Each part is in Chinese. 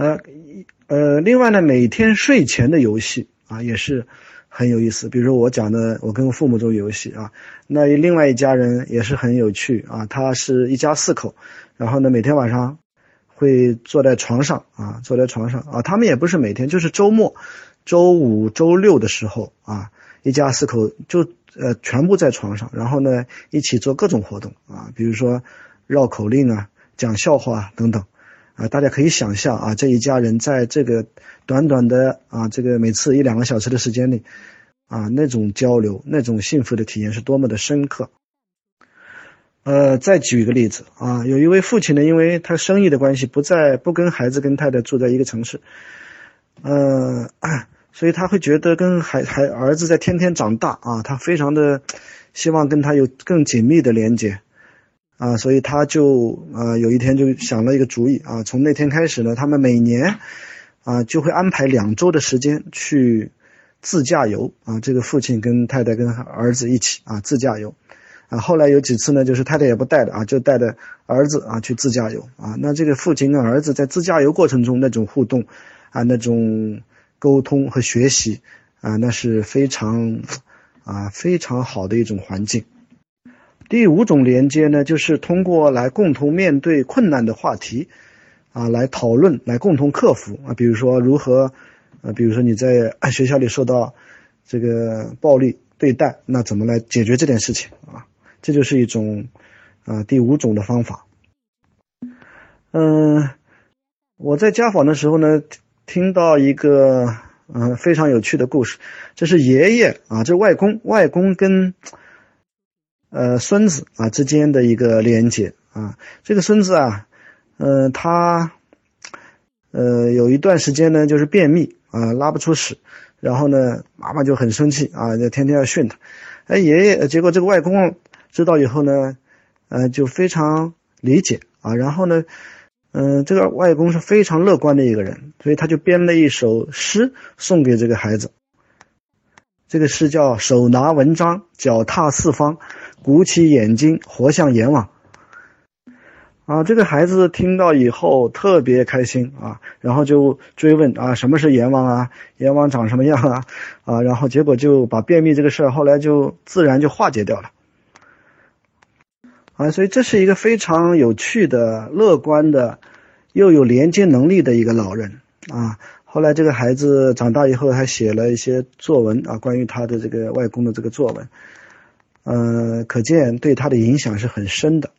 呃呃，另外呢，每天睡前的游戏啊也是很有意思。比如说我讲的，我跟父母做游戏啊，那另外一家人也是很有趣啊。他是一家四口，然后呢，每天晚上会坐在床上啊，坐在床上啊，他们也不是每天，就是周末、周五、周六的时候啊，一家四口就呃全部在床上，然后呢一起做各种活动啊，比如说绕口令啊、讲笑话等等。啊，大家可以想象啊，这一家人在这个短短的啊，这个每次一两个小时的时间里，啊，那种交流、那种幸福的体验是多么的深刻。呃，再举一个例子啊，有一位父亲呢，因为他生意的关系，不在不跟孩子跟太太住在一个城市，呃，所以他会觉得跟孩孩儿子在天天长大啊，他非常的希望跟他有更紧密的连接。啊，所以他就啊有一天就想了一个主意啊，从那天开始呢，他们每年啊就会安排两周的时间去自驾游啊，这个父亲跟太太跟儿子一起啊自驾游啊，后来有几次呢，就是太太也不带的啊，就带着儿子啊去自驾游啊，那这个父亲跟儿子在自驾游过程中那种互动啊，那种沟通和学习啊，那是非常啊非常好的一种环境。第五种连接呢，就是通过来共同面对困难的话题，啊，来讨论，来共同克服啊。比如说如何，啊，比如说你在学校里受到这个暴力对待，那怎么来解决这件事情啊？这就是一种啊第五种的方法。嗯，我在家访的时候呢，听到一个嗯非常有趣的故事，这是爷爷啊，这外公，外公跟。呃，孙子啊之间的一个连接啊，这个孙子啊，呃，他呃有一段时间呢，就是便秘啊，拉不出屎，然后呢，妈妈就很生气啊，就天天要训他。哎，爷爷，结果这个外公知道以后呢，呃，就非常理解啊，然后呢，嗯，这个外公是非常乐观的一个人，所以他就编了一首诗送给这个孩子。这个诗叫“手拿文章，脚踏四方”。鼓起眼睛，活像阎王啊！这个孩子听到以后特别开心啊，然后就追问啊，什么是阎王啊？阎王长什么样啊？啊，然后结果就把便秘这个事儿后来就自然就化解掉了啊！所以这是一个非常有趣的、乐观的，又有连接能力的一个老人啊。后来这个孩子长大以后还写了一些作文啊，关于他的这个外公的这个作文。呃，可见对他的影响是很深的，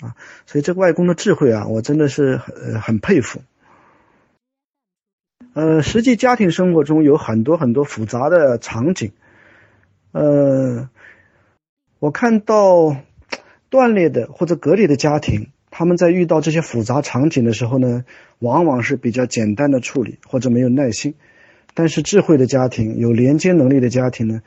啊，所以这个外公的智慧啊，我真的是很很佩服。呃，实际家庭生活中有很多很多复杂的场景，呃，我看到断裂的或者隔离的家庭，他们在遇到这些复杂场景的时候呢，往往是比较简单的处理或者没有耐心，但是智慧的家庭，有连接能力的家庭呢。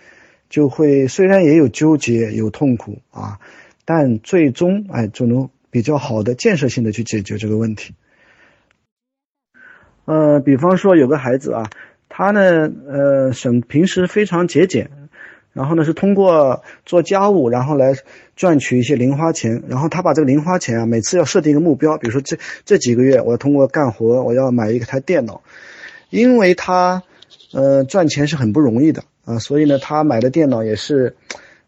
就会虽然也有纠结有痛苦啊，但最终哎就能比较好的建设性的去解决这个问题。呃，比方说有个孩子啊，他呢呃省平时非常节俭，然后呢是通过做家务然后来赚取一些零花钱，然后他把这个零花钱啊每次要设定一个目标，比如说这这几个月我要通过干活我要买一台电脑，因为他呃赚钱是很不容易的。啊，所以呢，他买的电脑也是，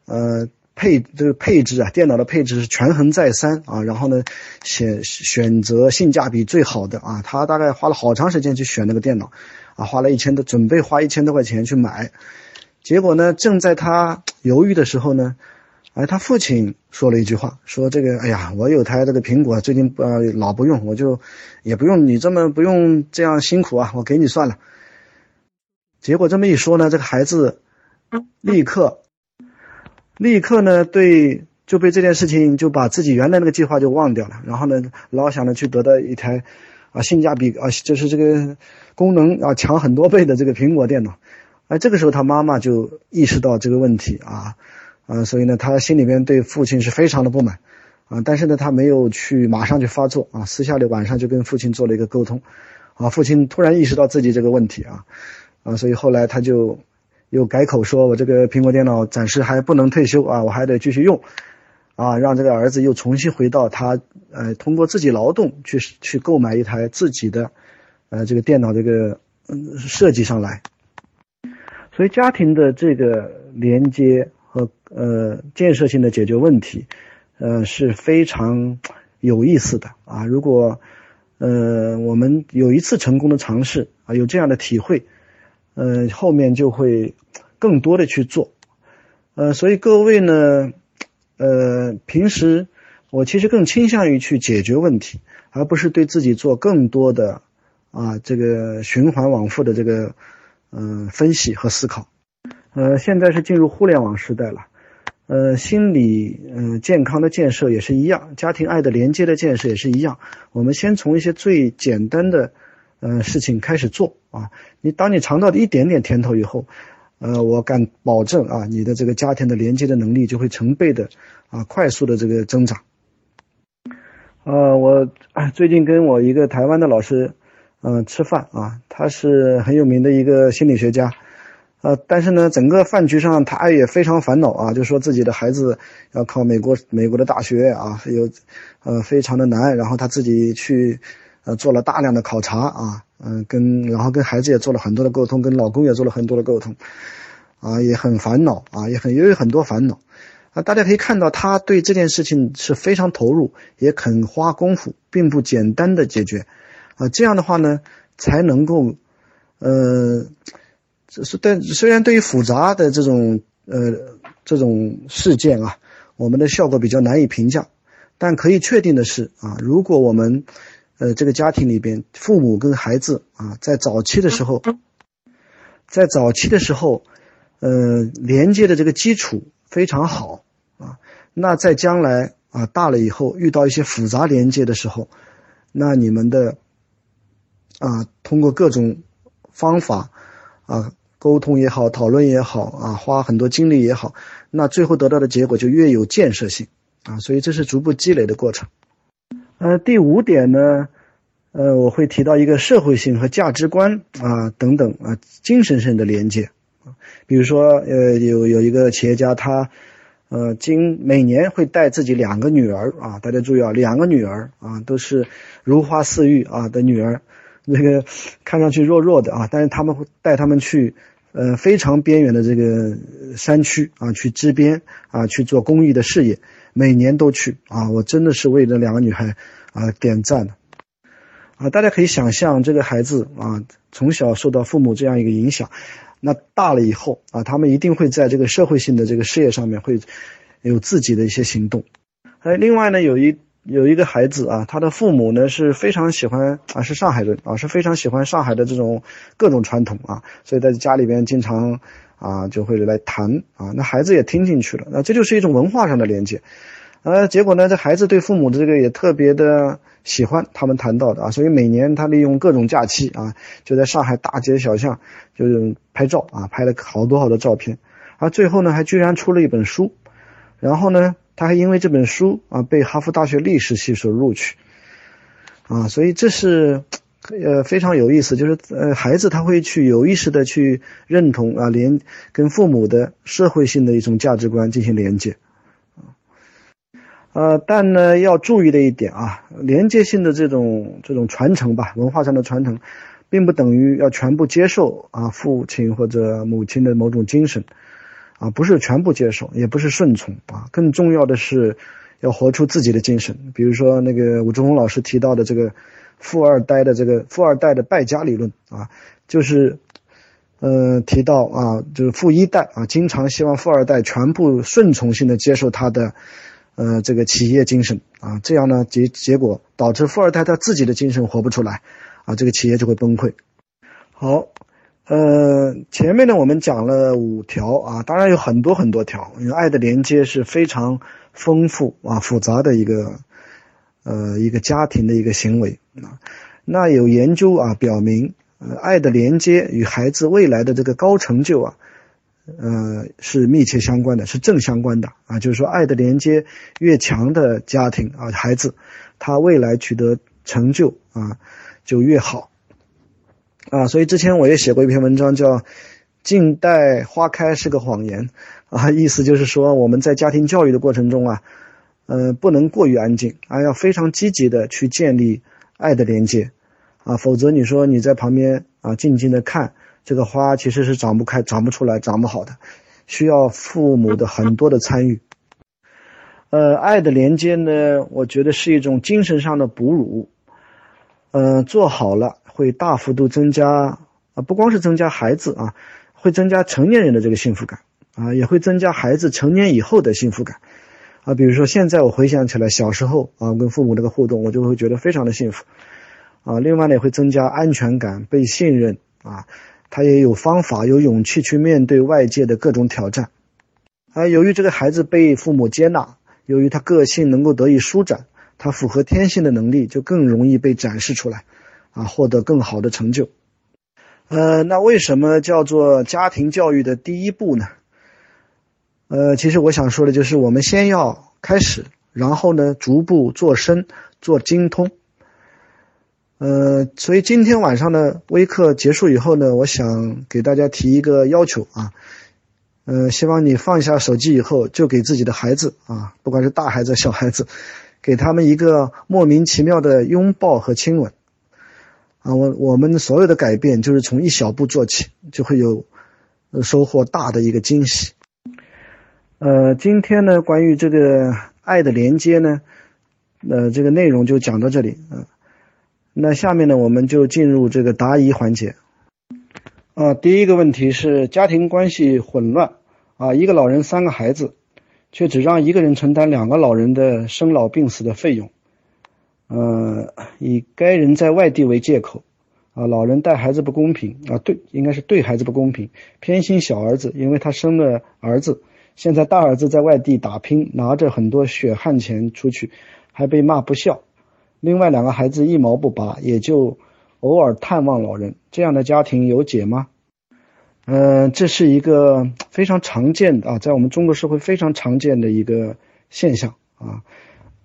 呃，配这个配置啊，电脑的配置是权衡再三啊，然后呢，选选择性价比最好的啊，他大概花了好长时间去选那个电脑，啊，花了一千多，准备花一千多块钱去买，结果呢，正在他犹豫的时候呢，哎，他父亲说了一句话，说这个，哎呀，我有台这个苹果，最近呃老不用，我就也不用你这么不用这样辛苦啊，我给你算了。结果这么一说呢，这个孩子立刻立刻呢，对就被这件事情就把自己原来那个计划就忘掉了，然后呢，老想着去得到一台啊性价比啊就是这个功能啊强很多倍的这个苹果电脑。哎，这个时候他妈妈就意识到这个问题啊啊，所以呢，他心里面对父亲是非常的不满啊，但是呢，他没有去马上去发作啊，私下里晚上就跟父亲做了一个沟通啊，父亲突然意识到自己这个问题啊。啊，所以后来他就又改口说：“我这个苹果电脑暂时还不能退休啊，我还得继续用，啊，让这个儿子又重新回到他呃通过自己劳动去去购买一台自己的呃这个电脑这个嗯设计上来。所以家庭的这个连接和呃建设性的解决问题，呃是非常有意思的啊。如果呃我们有一次成功的尝试啊，有这样的体会，呃后面就会更多的去做。呃，所以各位呢，呃平时我其实更倾向于去解决问题，而不是对自己做更多的啊这个循环往复的这个。嗯，分析和思考，呃，现在是进入互联网时代了，呃，心理嗯健康的建设也是一样，家庭爱的连接的建设也是一样。我们先从一些最简单的呃事情开始做啊，你当你尝到一点点甜头以后，呃，我敢保证啊，你的这个家庭的连接的能力就会成倍的啊快速的这个增长。呃，我最近跟我一个台湾的老师。嗯，吃饭啊，他是很有名的一个心理学家，呃，但是呢，整个饭局上他也非常烦恼啊，就说自己的孩子要考美国美国的大学啊，有，呃，非常的难，然后他自己去，呃，做了大量的考察啊，嗯，跟然后跟孩子也做了很多的沟通，跟老公也做了很多的沟通，啊，也很烦恼啊，也很也有很多烦恼，啊，大家可以看到他对这件事情是非常投入，也肯花功夫，并不简单的解决。啊，这样的话呢，才能够，呃，这是但虽然对于复杂的这种呃这种事件啊，我们的效果比较难以评价，但可以确定的是啊，如果我们呃这个家庭里边父母跟孩子啊在早期的时候，在早期的时候，呃连接的这个基础非常好啊，那在将来啊大了以后遇到一些复杂连接的时候，那你们的。啊，通过各种方法，啊，沟通也好，讨论也好，啊，花很多精力也好，那最后得到的结果就越有建设性，啊，所以这是逐步积累的过程。呃，第五点呢，呃，我会提到一个社会性和价值观啊等等啊精神上的连接，比如说呃有有一个企业家他，呃，今每年会带自己两个女儿啊，大家注意啊，两个女儿啊都是如花似玉啊的女儿。那个看上去弱弱的啊，但是他们会带他们去，呃，非常边缘的这个山区啊，去支边啊，去做公益的事业，每年都去啊，我真的是为这两个女孩啊点赞的，啊，大家可以想象这个孩子啊，从小受到父母这样一个影响，那大了以后啊，他们一定会在这个社会性的这个事业上面会有自己的一些行动，哎，另外呢，有一。有一个孩子啊，他的父母呢是非常喜欢啊，是上海人啊，是非常喜欢上海的这种各种传统啊，所以在家里边经常啊就会来谈啊，那孩子也听进去了，那这就是一种文化上的连接，呃，结果呢，这孩子对父母的这个也特别的喜欢他们谈到的啊，所以每年他利用各种假期啊，就在上海大街小巷就是拍照啊，拍了好多好多照片，而最后呢，还居然出了一本书，然后呢。他还因为这本书啊被哈佛大学历史系所录取，啊，所以这是呃非常有意思，就是呃孩子他会去有意识的去认同啊连跟父母的社会性的一种价值观进行连接，啊，呃但呢要注意的一点啊，连接性的这种这种传承吧，文化上的传承，并不等于要全部接受啊父亲或者母亲的某种精神。啊，不是全部接受，也不是顺从啊，更重要的是要活出自己的精神。比如说那个武志红老师提到的这个富二代的这个富二代的败家理论啊，就是，呃，提到啊，就是富一代啊，经常希望富二代全部顺从性的接受他的，呃，这个企业精神啊，这样呢结结果导致富二代他自己的精神活不出来，啊，这个企业就会崩溃。好。呃，前面呢我们讲了五条啊，当然有很多很多条，因为爱的连接是非常丰富啊复杂的一个呃一个家庭的一个行为啊。那有研究啊表明，呃，爱的连接与孩子未来的这个高成就啊，呃是密切相关的，是正相关的啊。就是说，爱的连接越强的家庭啊，孩子他未来取得成就啊就越好。啊，所以之前我也写过一篇文章，叫《静待花开是个谎言》，啊，意思就是说我们在家庭教育的过程中啊，呃，不能过于安静，啊，要非常积极的去建立爱的连接，啊，否则你说你在旁边啊静静的看这个花，其实是长不开、长不出来、长不好的，需要父母的很多的参与。呃，爱的连接呢，我觉得是一种精神上的哺乳，呃，做好了会大幅度增加啊，不光是增加孩子啊，会增加成年人的这个幸福感啊，也会增加孩子成年以后的幸福感。啊，比如说现在我回想起来，小时候啊，跟父母这个互动，我就会觉得非常的幸福，啊，另外呢，也会增加安全感、被信任啊，他也有方法、有勇气去面对外界的各种挑战，啊，由于这个孩子被父母接纳，由于他个性能够得以舒展，他符合天性的能力就更容易被展示出来，啊，获得更好的成就，呃，那为什么叫做家庭教育的第一步呢？呃，其实我想说的就是，我们先要开始，然后呢，逐步做深、做精通。呃，所以今天晚上的微课结束以后呢，我想给大家提一个要求啊，呃，希望你放下手机以后，就给自己的孩子啊，不管是大孩子、小孩子，给他们一个莫名其妙的拥抱和亲吻。啊，我我们所有的改变就是从一小步做起，就会有收获大的一个惊喜。呃，今天呢，关于这个爱的连接呢，呃，这个内容就讲到这里。嗯，那下面呢，我们就进入这个答疑环节。啊，第一个问题是家庭关系混乱啊，一个老人三个孩子，却只让一个人承担两个老人的生老病死的费用。呃，以该人在外地为借口，啊，老人带孩子不公平啊，对，应该是对孩子不公平，偏心小儿子，因为他生了儿子。现在大儿子在外地打拼，拿着很多血汗钱出去，还被骂不孝。另外两个孩子一毛不拔，也就偶尔探望老人。这样的家庭有解吗？嗯，这是一个非常常见的啊，在我们中国社会非常常见的一个现象啊。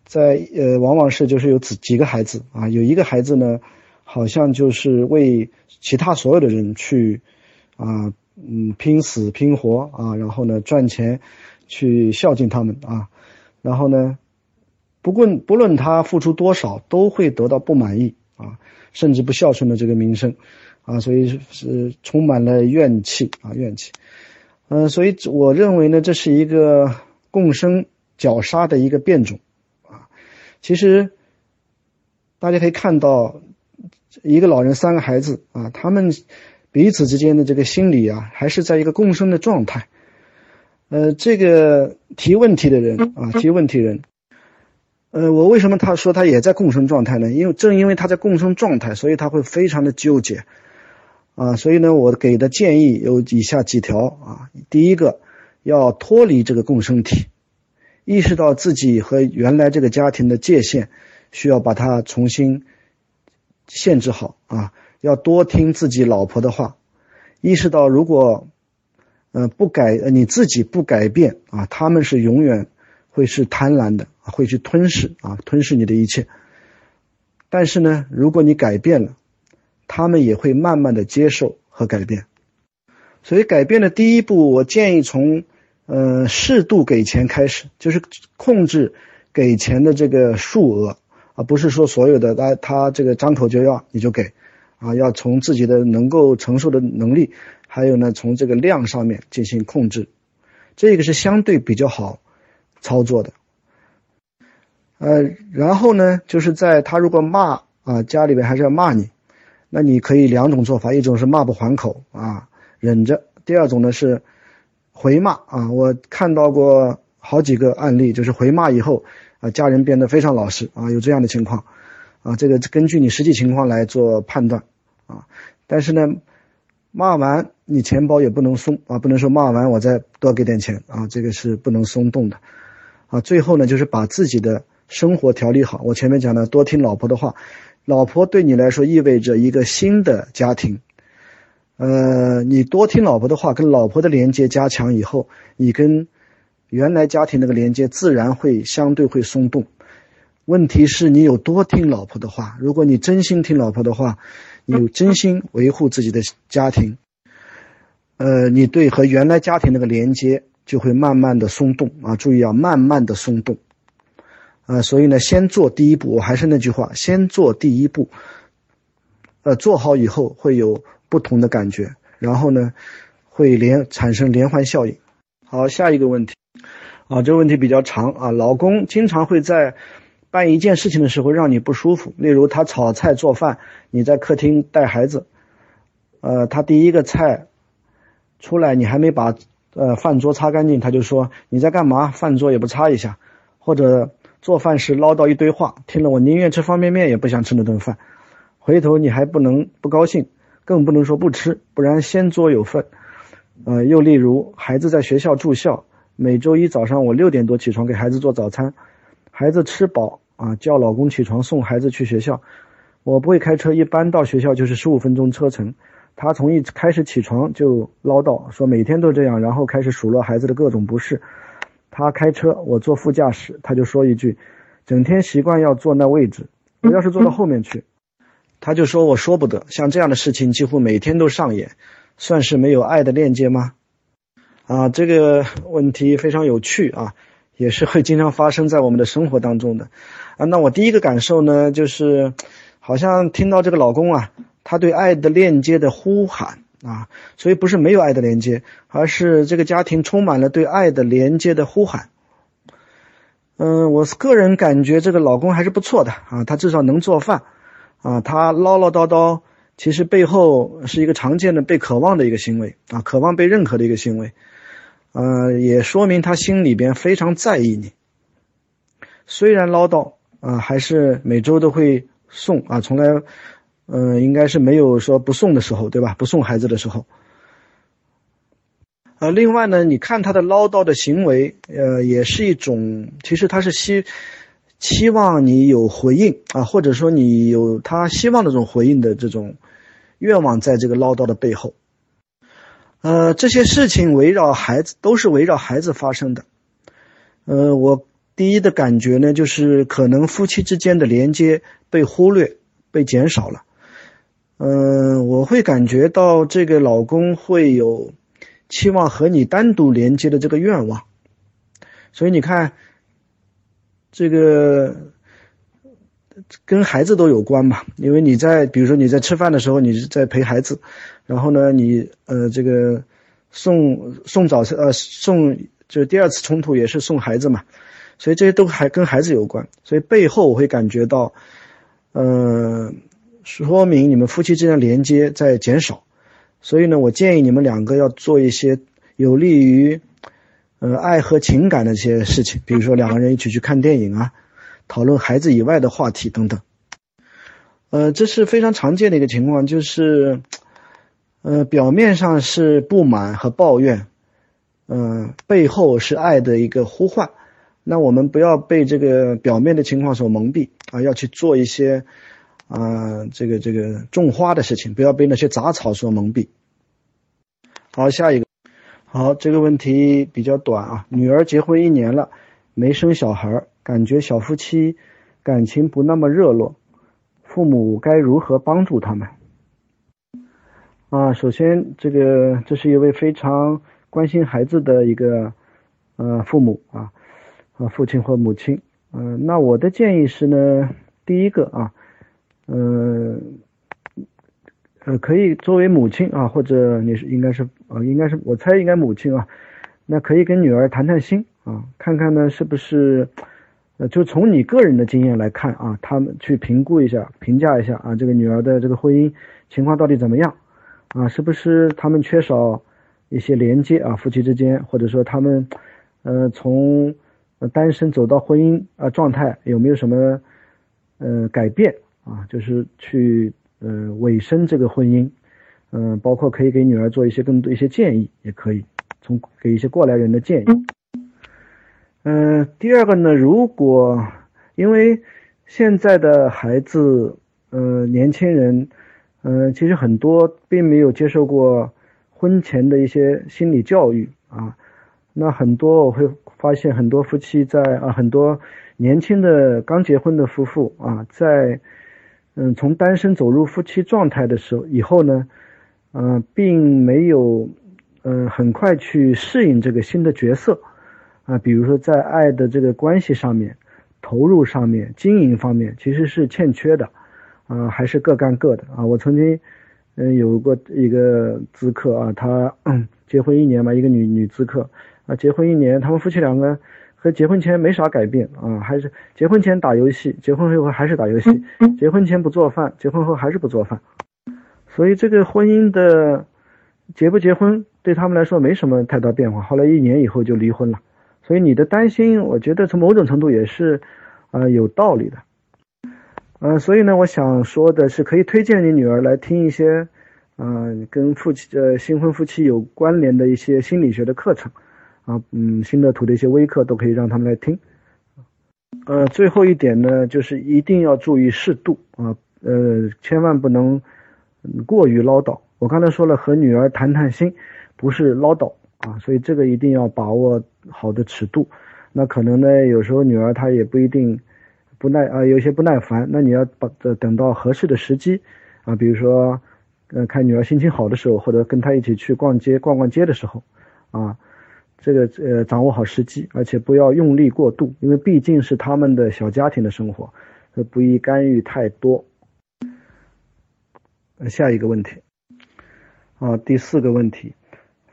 在呃，往往是就是有几几个孩子啊，有一个孩子呢，好像就是为其他所有的人去啊。嗯，拼死拼活啊，然后呢赚钱，去孝敬他们啊，然后呢，不论不论他付出多少，都会得到不满意啊，甚至不孝顺的这个名声啊，所以是充满了怨气啊怨气。嗯，所以我认为呢，这是一个共生绞杀的一个变种啊。其实大家可以看到，一个老人三个孩子啊，他们。彼此之间的这个心理啊，还是在一个共生的状态。呃，这个提问题的人啊，提问题人，呃，我为什么他说他也在共生状态呢？因为正因为他在共生状态，所以他会非常的纠结啊。所以呢，我给的建议有以下几条啊。第一个，要脱离这个共生体，意识到自己和原来这个家庭的界限，需要把它重新限制好啊。要多听自己老婆的话，意识到如果，呃不改，你自己不改变啊，他们是永远会是贪婪的，会去吞噬啊，吞噬你的一切。但是呢，如果你改变了，他们也会慢慢的接受和改变。所以改变的第一步，我建议从，呃适度给钱开始，就是控制给钱的这个数额，而不是说所有的他他这个张口就要你就给。啊，要从自己的能够承受的能力，还有呢，从这个量上面进行控制，这个是相对比较好操作的。呃，然后呢，就是在他如果骂啊，家里边还是要骂你，那你可以两种做法，一种是骂不还口啊，忍着；第二种呢是回骂啊。我看到过好几个案例，就是回骂以后啊，家人变得非常老实啊，有这样的情况。啊，这个根据你实际情况来做判断，啊，但是呢，骂完你钱包也不能松啊，不能说骂完我再多给点钱啊，这个是不能松动的，啊，最后呢就是把自己的生活调理好。我前面讲的多听老婆的话，老婆对你来说意味着一个新的家庭，呃，你多听老婆的话，跟老婆的连接加强以后，你跟原来家庭那个连接自然会相对会松动。问题是你有多听老婆的话？如果你真心听老婆的话，你有真心维护自己的家庭，呃，你对和原来家庭那个连接就会慢慢的松动啊！注意啊，慢慢的松动，啊，所以呢，先做第一步。我还是那句话，先做第一步，呃，做好以后会有不同的感觉，然后呢，会连产生连环效应。好，下一个问题，啊，这个问题比较长啊。老公经常会在办一件事情的时候让你不舒服，例如他炒菜做饭，你在客厅带孩子，呃，他第一个菜出来，你还没把呃饭桌擦干净，他就说你在干嘛？饭桌也不擦一下，或者做饭时唠叨一堆话，听了我宁愿吃方便面也不想吃那顿饭。回头你还不能不高兴，更不能说不吃，不然先桌有份。呃，又例如孩子在学校住校，每周一早上我六点多起床给孩子做早餐，孩子吃饱啊，叫老公起床送孩子去学校。我不会开车，一般到学校就是十五分钟车程。他从一开始起床就唠叨说每天都这样，然后开始数落孩子的各种不是。他开车，我坐副驾驶，他就说一句：“整天习惯要坐那位置，我要是坐到后面去。”他就说：“我说不得，像这样的事情几乎每天都上演，算是没有爱的链接吗？”啊，这个问题非常有趣啊，也是会经常发生在我们的生活当中的。啊，那我第一个感受呢，就是好像听到这个老公啊，他对爱的链接的呼喊啊，所以不是没有爱的连接，而是这个家庭充满了对爱的连接的呼喊。嗯，我个人感觉这个老公还是不错的啊，他至少能做饭。啊，他唠唠叨叨，其实背后是一个常见的被渴望的一个行为啊，渴望被认可的一个行为，呃，也说明他心里边非常在意你。虽然唠叨啊，还是每周都会送啊，从来，呃，应该是没有说不送的时候，对吧？不送孩子的时候。呃，另外呢，你看他的唠叨的行为，呃，也是一种，其实他是希。期望你有回应啊，或者说你有他希望的这种回应的这种愿望，在这个唠叨的背后，呃，这些事情围绕孩子都是围绕孩子发生的。呃，我第一的感觉呢，就是可能夫妻之间的连接被忽略、被减少了。嗯，我会感觉到这个老公会有期望和你单独连接的这个愿望，所以你看。这个跟孩子都有关嘛，因为你在，比如说你在吃饭的时候，你是在陪孩子，然后呢，你呃这个送送早餐，呃送就第二次冲突也是送孩子嘛，所以这些都还跟孩子有关，所以背后我会感觉到，呃，说明你们夫妻之间的连接在减少，所以呢，我建议你们两个要做一些有利于。呃，爱和情感的一些事情，比如说两个人一起去看电影啊，讨论孩子以外的话题等等。呃，这是非常常见的一个情况，就是，呃，表面上是不满和抱怨，嗯，背后是爱的一个呼唤。那我们不要被这个表面的情况所蒙蔽啊，要去做一些啊，这个这个种花的事情，不要被那些杂草所蒙蔽。好，下一个。好，这个问题比较短啊。女儿结婚一年了，没生小孩，感觉小夫妻感情不那么热络，父母该如何帮助他们？啊，首先，这个这是一位非常关心孩子的一个呃父母啊，啊父亲或母亲。嗯，那我的建议是呢，第一个啊，嗯。呃，可以作为母亲啊，或者你是应该是呃，应该是我猜应该母亲啊，那可以跟女儿谈谈心啊，看看呢是不是，呃，就从你个人的经验来看啊，他们去评估一下、评价一下啊，这个女儿的这个婚姻情况到底怎么样啊？是不是他们缺少一些连接啊？夫妻之间，或者说他们呃从单身走到婚姻啊状态有没有什么呃改变啊？就是去。呃，尾声这个婚姻，嗯，包括可以给女儿做一些更多一些建议，也可以从给一些过来人的建议。嗯第二个呢，如果因为现在的孩子，呃，年轻人，嗯，其实很多并没有接受过婚前的一些心理教育啊，那很多我会发现很多夫妻在啊，很多年轻的刚结婚的夫妇啊，在。嗯，从单身走入夫妻状态的时候，以后呢，嗯，并没有，嗯，很快去适应这个新的角色，啊，比如说在爱的这个关系上面、投入上面、经营方面，其实是欠缺的，啊，还是各干各的啊。我曾经嗯有过一个咨客啊，他 结婚一年嘛，一个女女咨客啊，结婚一年，他们夫妻两个和结婚前没啥改变啊，还是结婚前打游戏，结婚后还是打游戏，结婚前不做饭，结婚后还是不做饭，所以这个婚姻的结不结婚对他们来说没什么太大变化。后来一年以后就离婚了，所以你的担心，我觉得从某种程度也是啊有道理的。嗯，所以呢，我想说的是，可以推荐你女儿来听一些，嗯，跟夫妻呃新婚夫妻有关联的一些心理学的课程，啊，嗯，新乐图的一些微课都可以让他们来听。呃，最后一点呢，就是一定要注意适度啊，呃，千万不能过于唠叨。我刚才说了，和女儿谈谈心，不是唠叨啊，所以这个一定要把握好的尺度。那可能呢，有时候女儿她也不一定。不耐啊，有些不耐烦，那你要把等到合适的时机啊，比如说，呃，看女儿心情好的时候，或者跟她一起去逛街逛逛街的时候，啊，这个呃掌握好时机，而且不要用力过度，因为毕竟是他们的小家庭的生活，不宜干预太多。下一个问题，啊，第四个问题，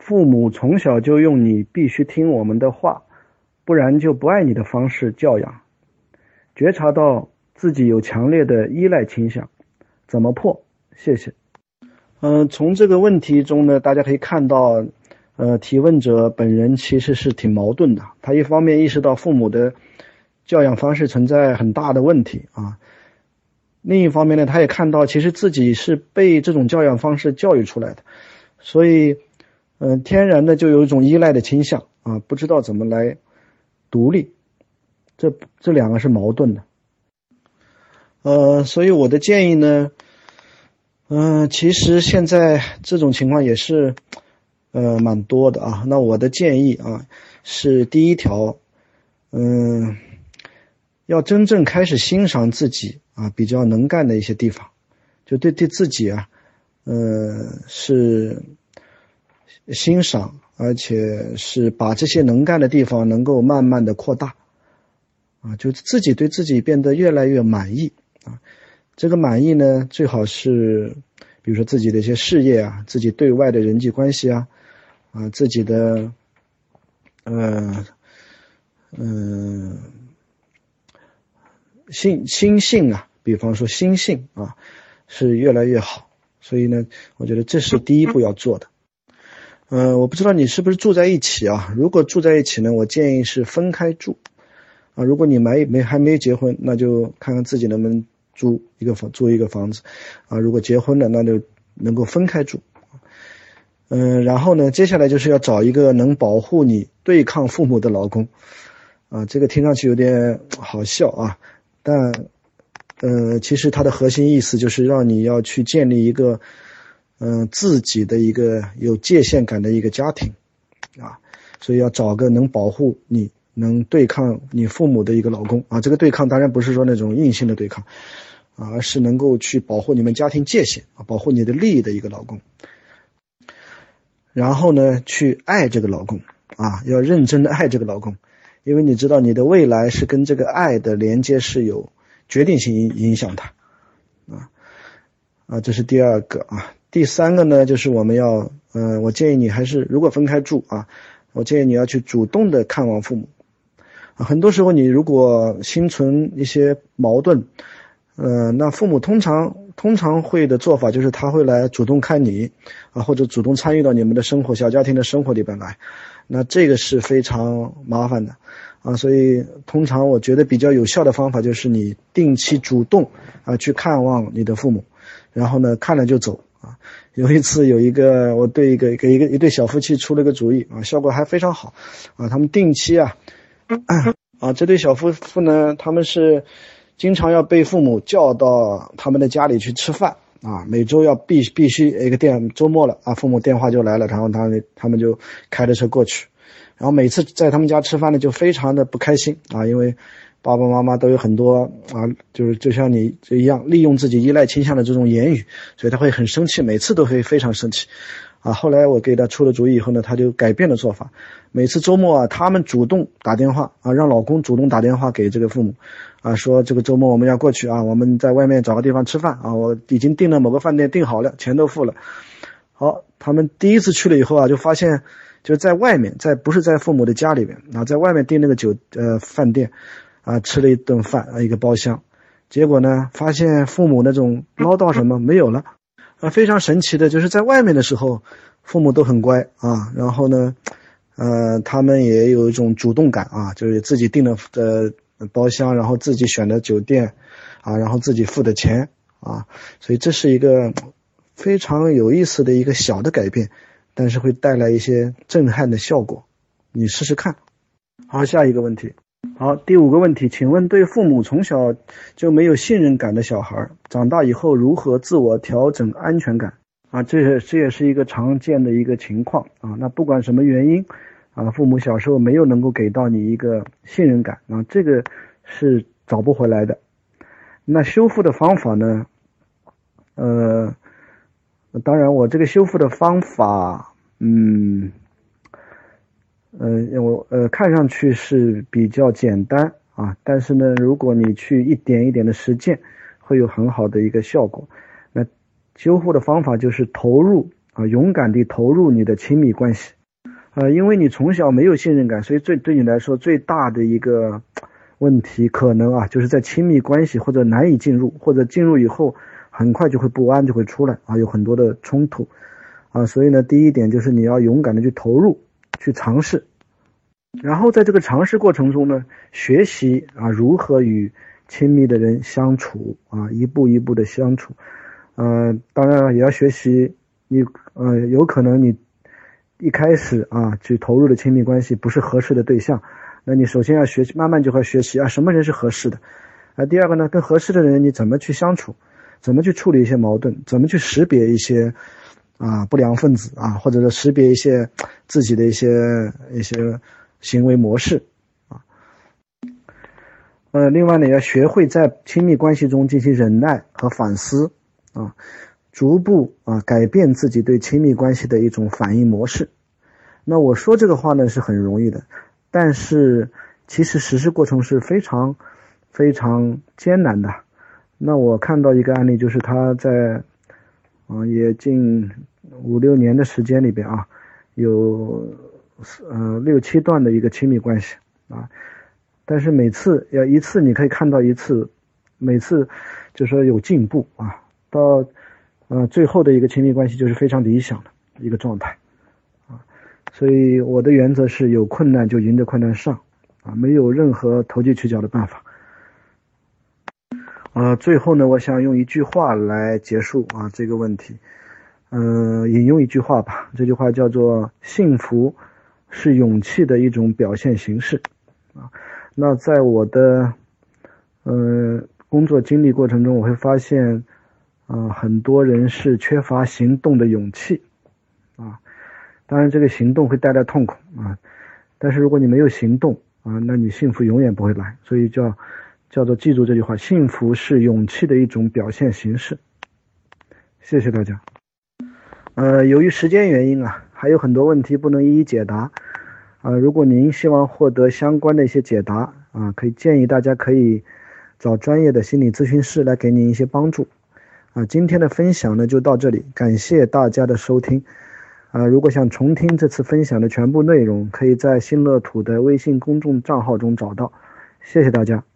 父母从小就用你必须听我们的话，不然就不爱你的方式教养。觉察到自己有强烈的依赖倾向，怎么破？谢谢。嗯，从这个问题中呢，大家可以看到，呃，提问者本人其实是挺矛盾的。他一方面意识到父母的教养方式存在很大的问题啊，另一方面呢，他也看到其实自己是被这种教养方式教育出来的，所以，嗯，天然的就有一种依赖的倾向啊，不知道怎么来独立。这这两个是矛盾的，呃，所以我的建议呢，嗯，其实现在这种情况也是，呃，蛮多的啊。那我的建议啊，是第一条，嗯，要真正开始欣赏自己啊比较能干的一些地方，就对对自己啊，呃，是欣赏，而且是把这些能干的地方能够慢慢的扩大。啊，就自己对自己变得越来越满意啊，这个满意呢，最好是，比如说自己的一些事业啊，自己对外的人际关系啊，啊，自己的，呃，嗯，心心性啊，比方说心性啊，是越来越好，所以呢，我觉得这是第一步要做的。嗯，我不知道你是不是住在一起啊？如果住在一起呢，我建议是分开住。啊，如果你没没还没结婚，那就看看自己能不能租一个房租一个房子，啊，如果结婚了，那就能够分开住，嗯，然后呢，接下来就是要找一个能保护你、对抗父母的老公，啊，这个听上去有点好笑啊，但，呃，其实它的核心意思就是让你要去建立一个，嗯，自己的一个有界限感的一个家庭，啊，所以要找个能保护你。能对抗你父母的一个老公啊，这个对抗当然不是说那种硬性的对抗，啊，而是能够去保护你们家庭界限啊，保护你的利益的一个老公。然后呢，去爱这个老公啊，要认真的爱这个老公，因为你知道你的未来是跟这个爱的连接是有决定性影影响的，啊啊，这是第二个啊，第三个呢，就是我们要，嗯，我建议你还是如果分开住啊，我建议你要去主动的看望父母。啊，很多时候你如果心存一些矛盾，呃，那父母通常通常会的做法就是他会来主动看你，啊，或者主动参与到你们的生活、小家庭的生活里边来，那这个是非常麻烦的，啊，所以通常我觉得比较有效的方法就是你定期主动啊去看望你的父母，然后呢看了就走。啊。有一次有一个我对一个给一个一对小夫妻出了个主意啊，效果还非常好，啊，他们定期啊。啊，这对小夫妇呢，他们是经常要被父母叫到他们的家里去吃饭啊，每周要必必须一个电周末了啊，父母电话就来了，然后他们他们就开着车过去，然后每次在他们家吃饭呢，就非常的不开心啊，因为爸爸妈妈都有很多啊，就是就像你这一样，利用自己依赖倾向的这种言语，所以他会很生气，每次都会非常生气，啊，后来我给他出了主意以后呢，他就改变了做法，每次周末啊，他们主动打电话啊，让老公主动打电话给这个父母，啊，说这个周末我们要过去啊，我们在外面找个地方吃饭啊，我已经订了某个饭店订好了，钱都付了，好，他们第一次去了以后啊，就发现就在外面，在不是在父母的家里边啊，在外面订那个酒呃饭店。啊，吃了一顿饭啊，一个包厢，结果呢，发现父母那种唠叨什么没有了，啊，非常神奇的，就是在外面的时候，父母都很乖啊，然后呢，呃，他们也有一种主动感啊，就是自己订的的包厢，然后自己选的酒店，啊，然后自己付的钱啊，所以这是一个非常有意思的一个小的改变，但是会带来一些震撼的效果，你试试看。好，下一个问题。好，第五个问题，请问对父母从小就没有信任感的小孩，长大以后如何自我调整安全感？啊，这这也是一个常见的一个情况啊。那不管什么原因，啊，父母小时候没有能够给到你一个信任感，啊，这个是找不回来的。那修复的方法呢？呃，当然，我这个修复的方法，嗯。呃，我呃看上去是比较简单啊，但是呢，如果你去一点一点的实践，会有很好的一个效果。那修复的方法就是投入啊，勇敢地投入你的亲密关系，呃，因为你从小没有信任感，所以最对你来说最大的一个问题可能啊，就是在亲密关系或者难以进入，或者进入以后很快就会不安就会出来啊，有很多的冲突啊，所以呢，第一点就是你要勇敢的去投入。去尝试，然后在这个尝试过程中呢，学习啊如何与亲密的人相处啊，一步一步的相处，呃，当然了也要学习你呃有可能你一开始啊去投入的亲密关系不是合适的对象，那你首先要学习，慢慢就会学习啊什么人是合适的，啊第二个呢跟合适的人你怎么去相处，怎么去处理一些矛盾，怎么去识别一些。啊，不良分子啊，或者说识别一些自己的一些一些行为模式啊。呃，另外呢，要学会在亲密关系中进行忍耐和反思啊，逐步啊改变自己对亲密关系的一种反应模式。那我说这个话呢是很容易的，但是其实实施过程是非常非常艰难的。那我看到一个案例，就是他在。啊，也近五六年的时间里边啊，有呃六七段的一个亲密关系啊，但是每次要一次你可以看到一次，每次就说有进步啊，到呃最后的一个亲密关系就是非常理想的一个状态啊，所以我的原则是有困难就迎着困难上啊，没有任何投机取巧的办法。呃，最后呢，我想用一句话来结束啊这个问题，嗯，引用一句话吧，这句话叫做“幸福是勇气的一种表现形式”，啊，那在我的呃工作经历过程中，我会发现，啊，很多人是缺乏行动的勇气，啊，当然这个行动会带来痛苦啊，但是如果你没有行动啊，那你幸福永远不会来，所以叫。叫做记住这句话：幸福是勇气的一种表现形式。谢谢大家。呃，由于时间原因啊，还有很多问题不能一一解答。啊，如果您希望获得相关的一些解答啊，可以建议大家可以找专业的心理咨询师来给您一些帮助。啊，今天的分享呢就到这里，感谢大家的收听。啊，如果想重听这次分享的全部内容，可以在新乐土的微信公众账号中找到。谢谢大家。